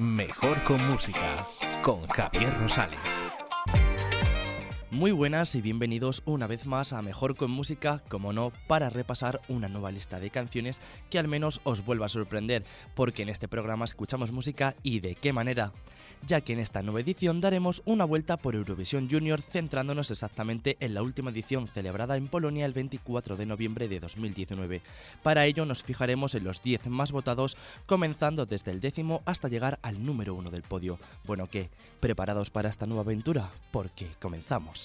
Mejor con música, con Javier Rosales. Muy buenas y bienvenidos una vez más a Mejor con Música, como no, para repasar una nueva lista de canciones que al menos os vuelva a sorprender, porque en este programa escuchamos música y de qué manera, ya que en esta nueva edición daremos una vuelta por Eurovisión Junior centrándonos exactamente en la última edición celebrada en Polonia el 24 de noviembre de 2019. Para ello nos fijaremos en los 10 más votados, comenzando desde el décimo hasta llegar al número uno del podio. Bueno, ¿qué? ¿Preparados para esta nueva aventura? Porque comenzamos.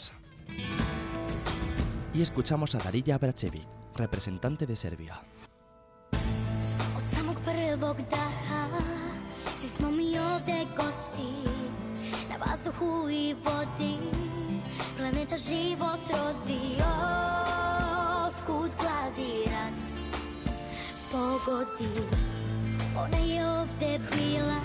Y escuchamos a Darija Bracevic, representante de Serbia. Planeta život Otkud Pogodi Ona je ovde bila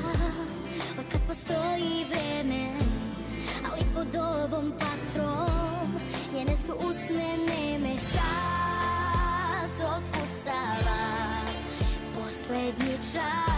pod ovom patrom Njene su usne neme Sad otkucava. Poslednji čas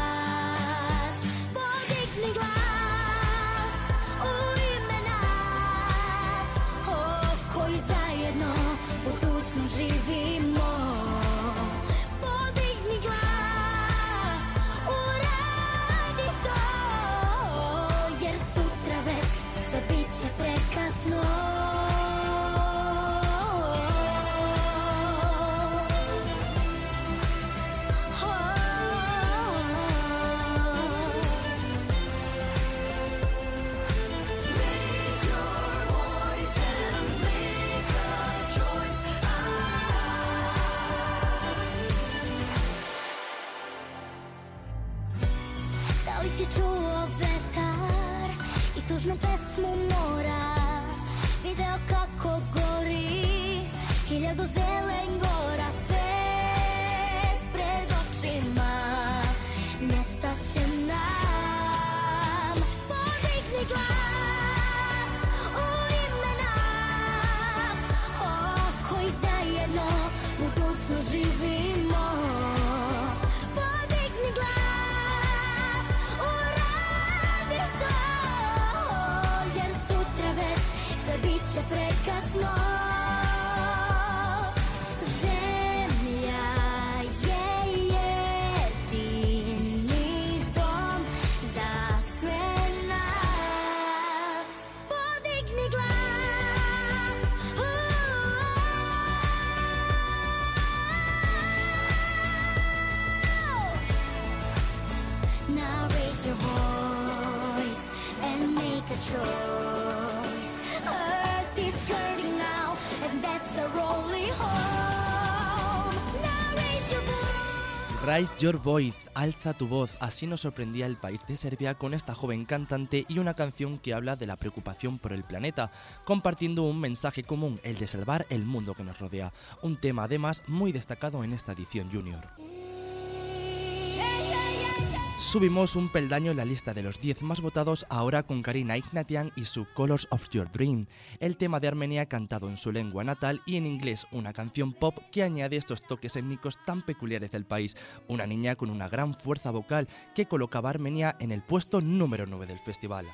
Raise Your Voice, alza tu voz, así nos sorprendía el país de Serbia con esta joven cantante y una canción que habla de la preocupación por el planeta, compartiendo un mensaje común, el de salvar el mundo que nos rodea, un tema además muy destacado en esta edición junior. Subimos un peldaño en la lista de los 10 más votados ahora con Karina Ignatian y su Colors of Your Dream, el tema de Armenia cantado en su lengua natal y en inglés, una canción pop que añade estos toques étnicos tan peculiares del país, una niña con una gran fuerza vocal que colocaba a Armenia en el puesto número 9 del festival.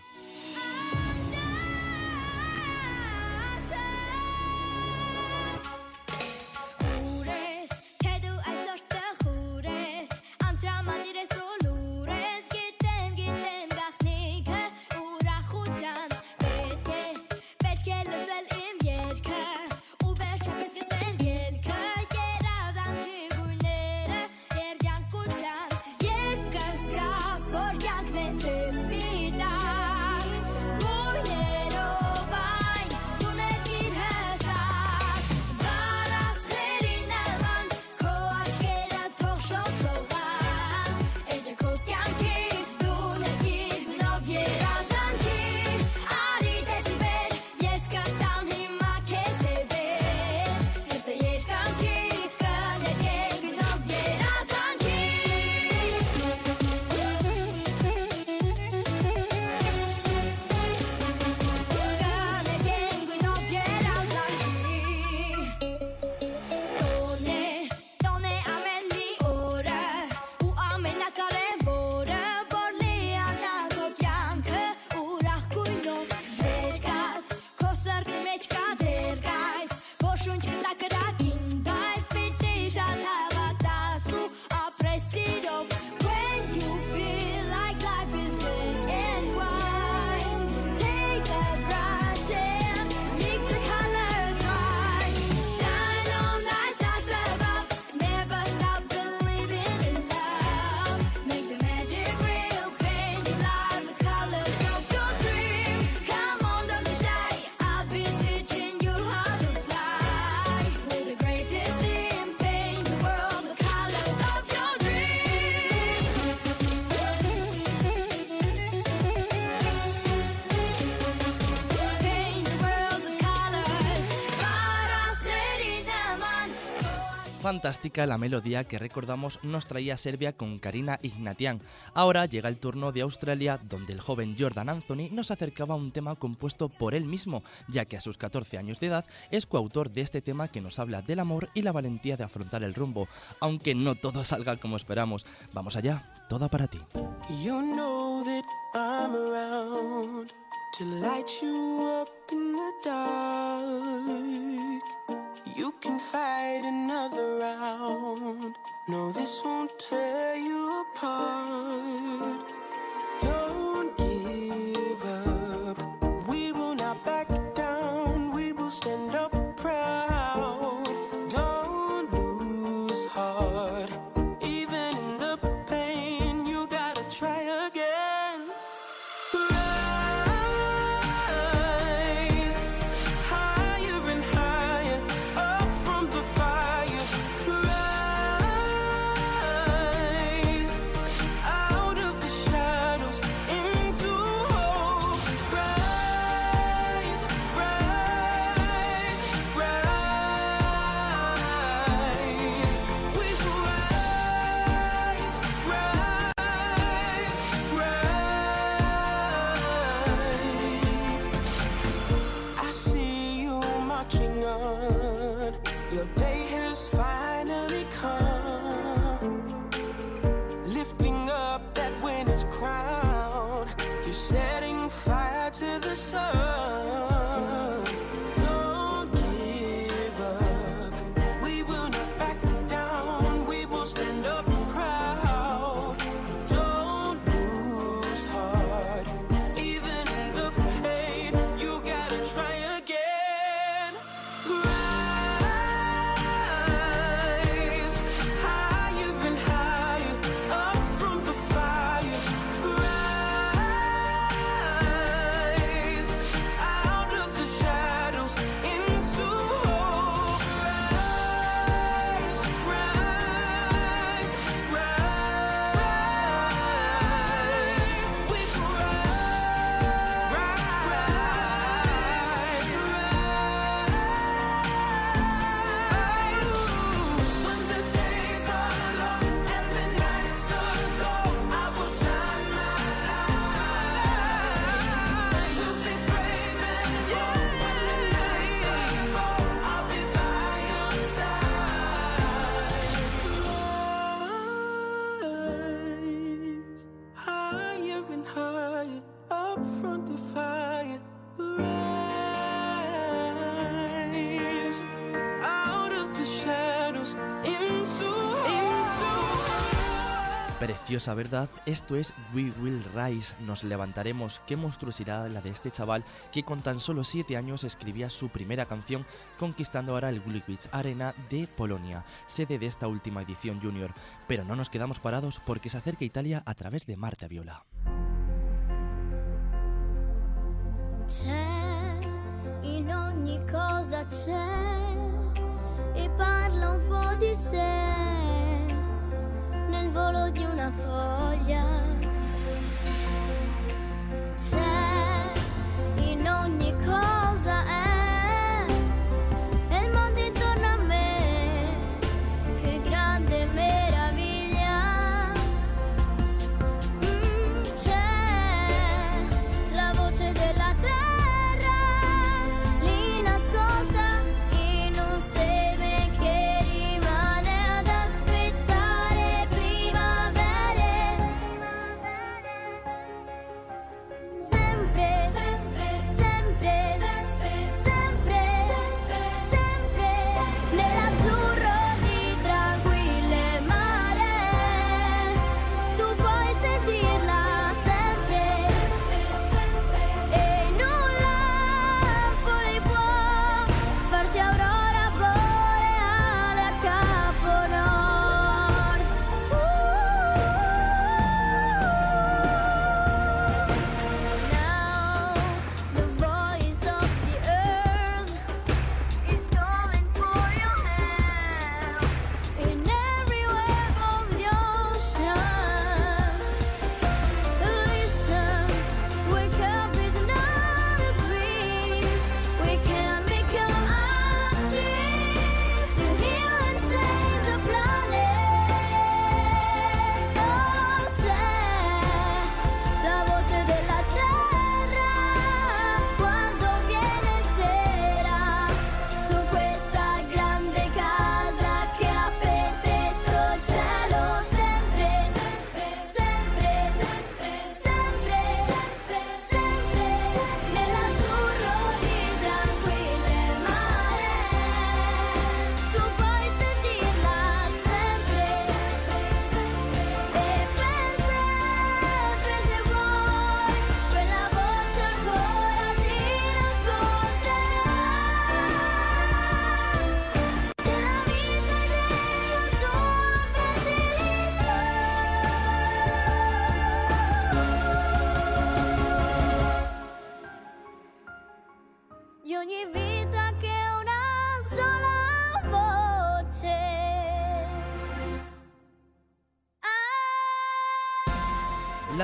Fantástica la melodía que recordamos nos traía Serbia con Karina Ignatian. Ahora llega el turno de Australia, donde el joven Jordan Anthony nos acercaba a un tema compuesto por él mismo, ya que a sus 14 años de edad es coautor de este tema que nos habla del amor y la valentía de afrontar el rumbo, aunque no todo salga como esperamos. Vamos allá, toda para ti. You can fight another round. No, this won't tear you apart. Don't Preciosa verdad, esto es We Will Rise, nos levantaremos. Qué monstruosidad la de este chaval que con tan solo 7 años escribía su primera canción, conquistando ahora el Gliwice Arena de Polonia, sede de esta última edición junior. Pero no nos quedamos parados porque se acerca Italia a través de Marta Viola. Nel volo di una foglia. C'è, in ogni cosa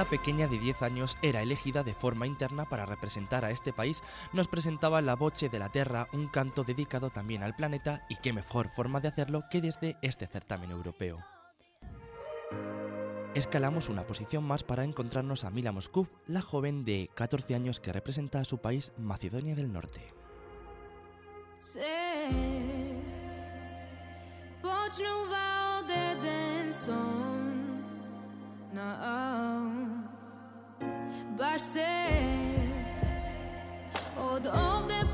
Pequeña de 10 años era elegida de forma interna para representar a este país, nos presentaba La Voce de la Terra, un canto dedicado también al planeta y qué mejor forma de hacerlo que desde este certamen europeo. Escalamos una posición más para encontrarnos a Mila Moscú, la joven de 14 años que representa a su país Macedonia del Norte. baş sen od of the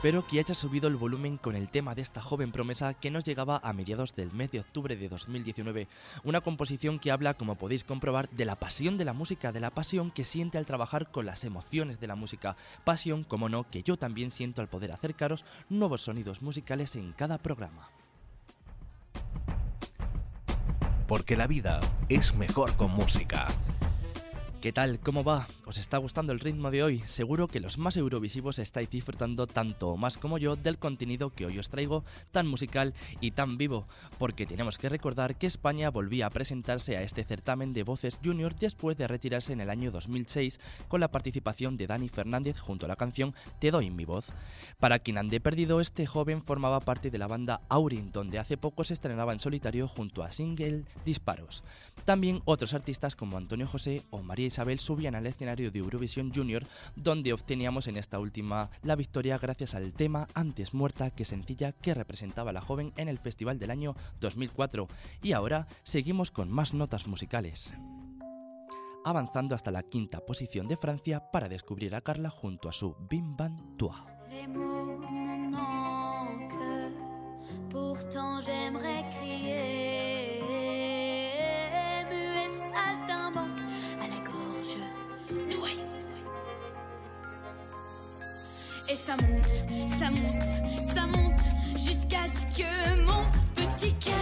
Espero que haya subido el volumen con el tema de esta joven promesa que nos llegaba a mediados del mes de octubre de 2019. Una composición que habla, como podéis comprobar, de la pasión de la música, de la pasión que siente al trabajar con las emociones de la música. Pasión, como no, que yo también siento al poder acercaros nuevos sonidos musicales en cada programa. Porque la vida es mejor con música. ¿Qué tal? ¿Cómo va? ¿Os está gustando el ritmo de hoy? Seguro que los más eurovisivos estáis disfrutando tanto o más como yo del contenido que hoy os traigo, tan musical y tan vivo, porque tenemos que recordar que España volvía a presentarse a este certamen de voces junior después de retirarse en el año 2006 con la participación de Dani Fernández junto a la canción Te doy mi voz. Para quien ande perdido, este joven formaba parte de la banda Aurin, donde hace poco se estrenaba en solitario junto a Single Disparos. También otros artistas como Antonio José o María Isabel subían al escenario de Eurovisión Junior, donde obteníamos en esta última la victoria gracias al tema Antes Muerta que sencilla que representaba a la joven en el festival del año 2004. Y ahora seguimos con más notas musicales avanzando hasta la quinta posición de Francia para descubrir a Carla junto a su Bim Bam Toi. Et ça monte, ça monte, ça monte, jusqu'à ce que mon petit cœur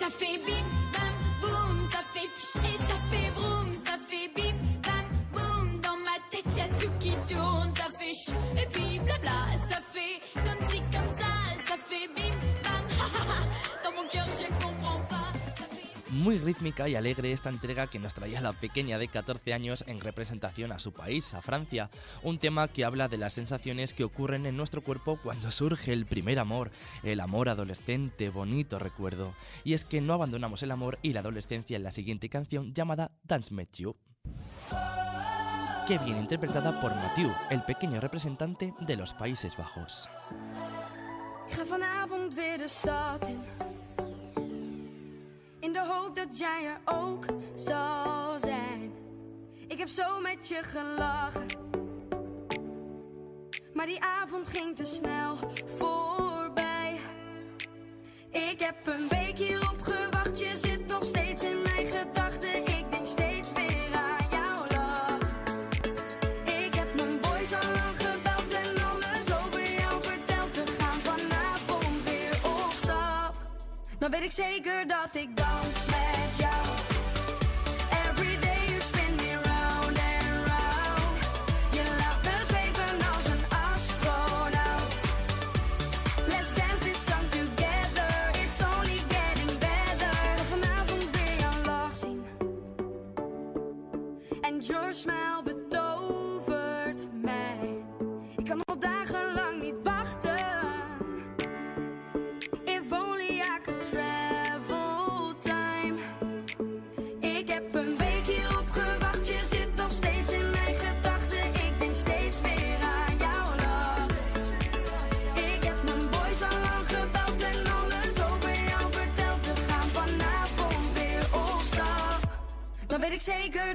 Essa baby Muy rítmica y alegre esta entrega que nos traía la pequeña de 14 años en representación a su país, a Francia. Un tema que habla de las sensaciones que ocurren en nuestro cuerpo cuando surge el primer amor, el amor adolescente, bonito recuerdo. Y es que no abandonamos el amor y la adolescencia en la siguiente canción llamada Dance Met You. Que viene interpretada por Mathieu, el pequeño representante de los Países Bajos. In de hoop dat jij er ook zal zijn. Ik heb zo met je gelachen. Maar die avond ging te snel voorbij. Ik heb een week hierop gewacht. Je zit nog steeds in mijn gedachten. Weet ik zeker dat ik dans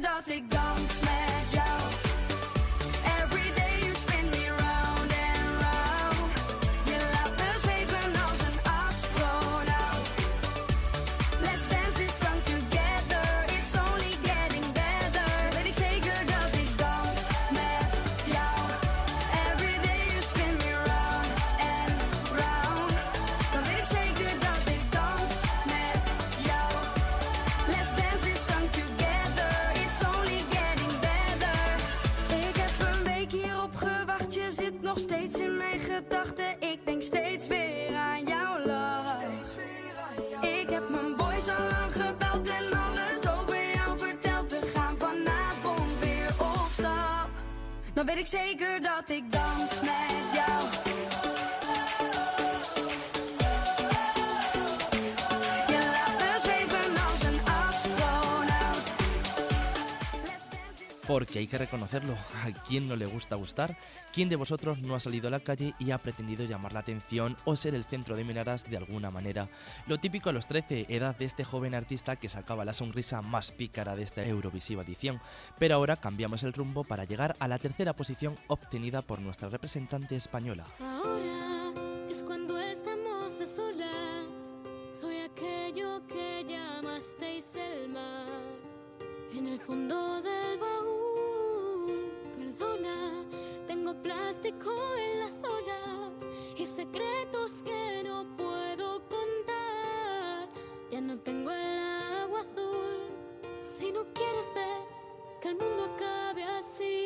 dat ik nog steeds in mijn gedachten. Ik denk steeds weer aan jouw lach. Ik heb mijn boys al lang gebeld en alles over jou verteld. We gaan vanavond weer op stap. Dan weet ik zeker Porque hay que reconocerlo, ¿a quién no le gusta gustar? ¿Quién de vosotros no ha salido a la calle y ha pretendido llamar la atención o ser el centro de miradas de alguna manera? Lo típico a los 13, edad de este joven artista que sacaba la sonrisa más pícara de esta Eurovisiva edición. Pero ahora cambiamos el rumbo para llegar a la tercera posición obtenida por nuestra representante española. Ahora es cuando estamos a solas. Soy aquello que llamasteis el mar. En el fondo del baúl, perdona, tengo plástico en las olas y secretos que no puedo contar. Ya no tengo el agua azul. Si no quieres ver que el mundo acabe así.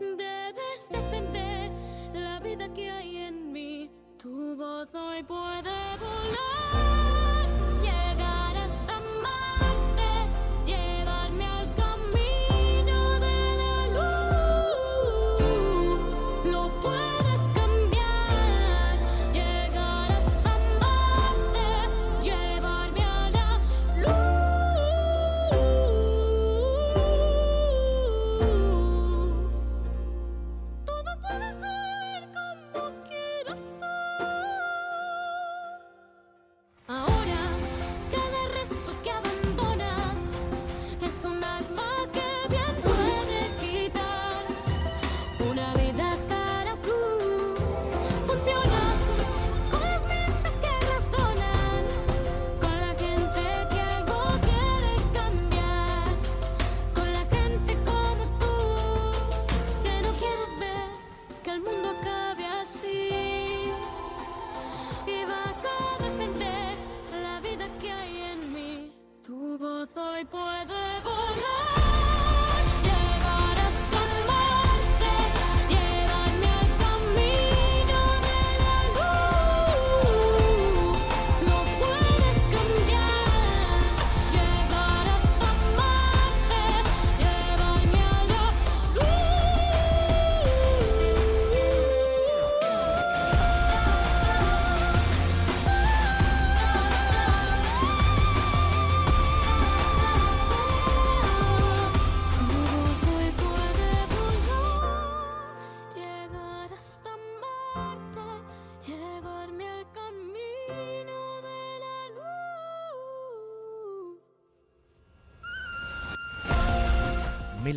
Debes defender la vida que hay en mí. Tu voz hoy puede volar,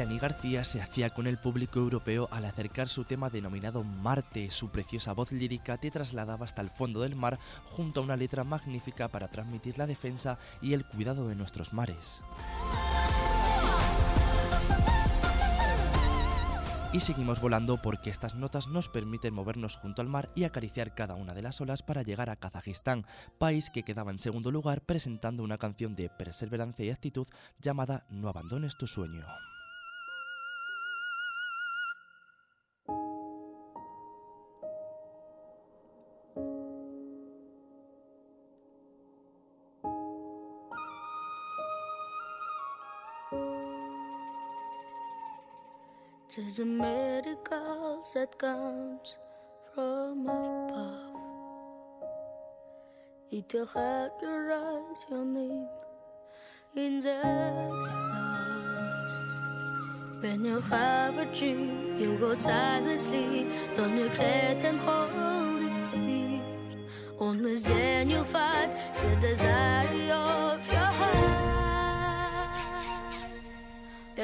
Melanie García se hacía con el público europeo al acercar su tema denominado Marte. Su preciosa voz lírica te trasladaba hasta el fondo del mar junto a una letra magnífica para transmitir la defensa y el cuidado de nuestros mares. Y seguimos volando porque estas notas nos permiten movernos junto al mar y acariciar cada una de las olas para llegar a Kazajistán, país que quedaba en segundo lugar presentando una canción de perseverancia y actitud llamada No abandones tu sueño. Tis a miracle that comes from above. It will help you write your name in the stars. When you have a dream, you go tirelessly. Don't regret and hold it here. Only then you'll find the desire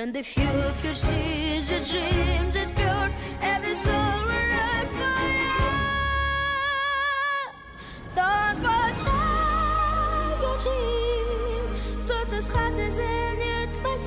And if you pursue the dreams as pure, every soul will run for you. Don't forsake your dream, such as hard as in it may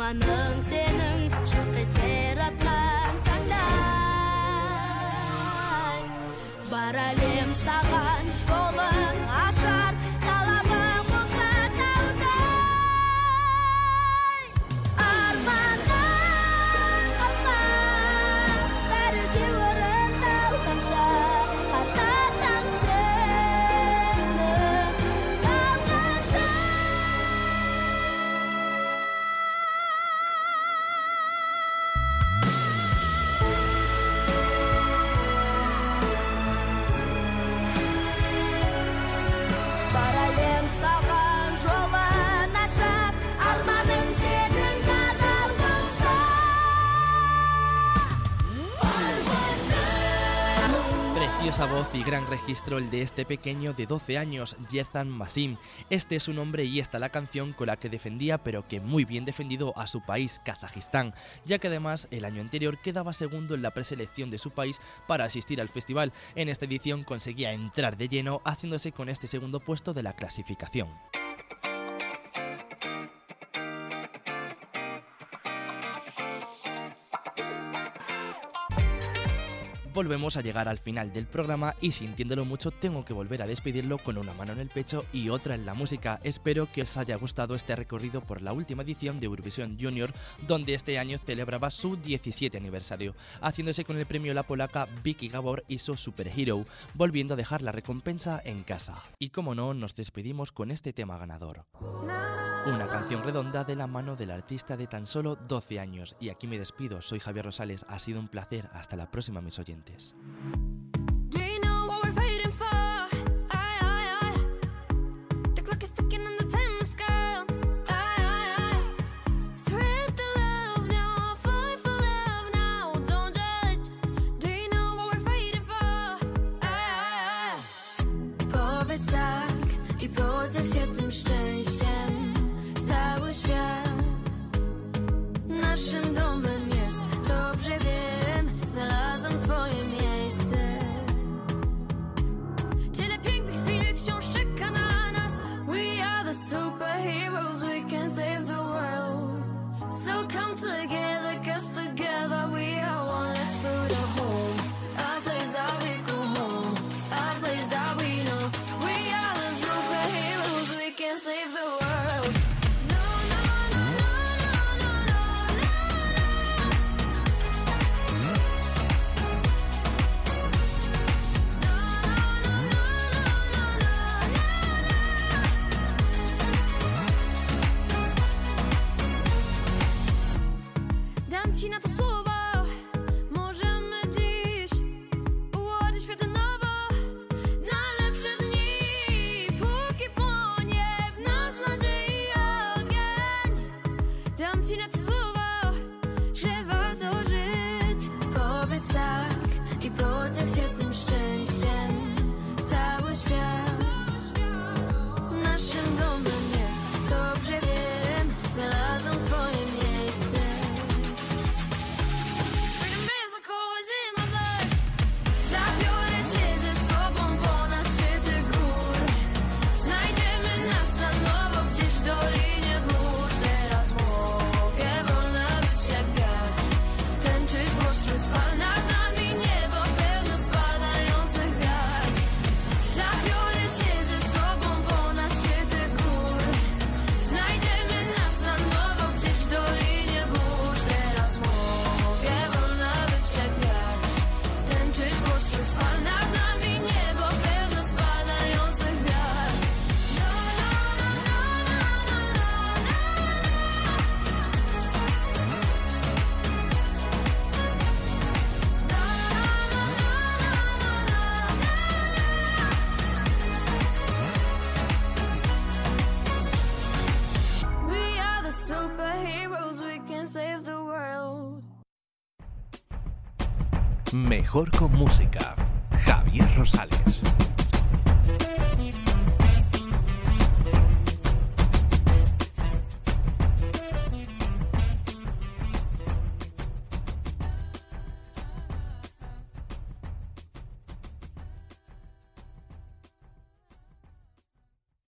manang senang secretera gran registro el de este pequeño de 12 años, Yezan Masim. Este es su nombre y esta la canción con la que defendía, pero que muy bien defendido a su país, Kazajistán, ya que además el año anterior quedaba segundo en la preselección de su país para asistir al festival. En esta edición conseguía entrar de lleno, haciéndose con este segundo puesto de la clasificación. Volvemos a llegar al final del programa y sintiéndolo mucho tengo que volver a despedirlo con una mano en el pecho y otra en la música. Espero que os haya gustado este recorrido por la última edición de Eurovisión Junior, donde este año celebraba su 17 aniversario, haciéndose con el premio la polaca Vicky Gabor y su Superhero, volviendo a dejar la recompensa en casa. Y como no, nos despedimos con este tema ganador. Una canción redonda de la mano del artista de tan solo 12 años. Y aquí me despido, soy Javier Rosales, ha sido un placer, hasta la próxima mis oyentes. ci na. Mejor con música. Javier Rosales.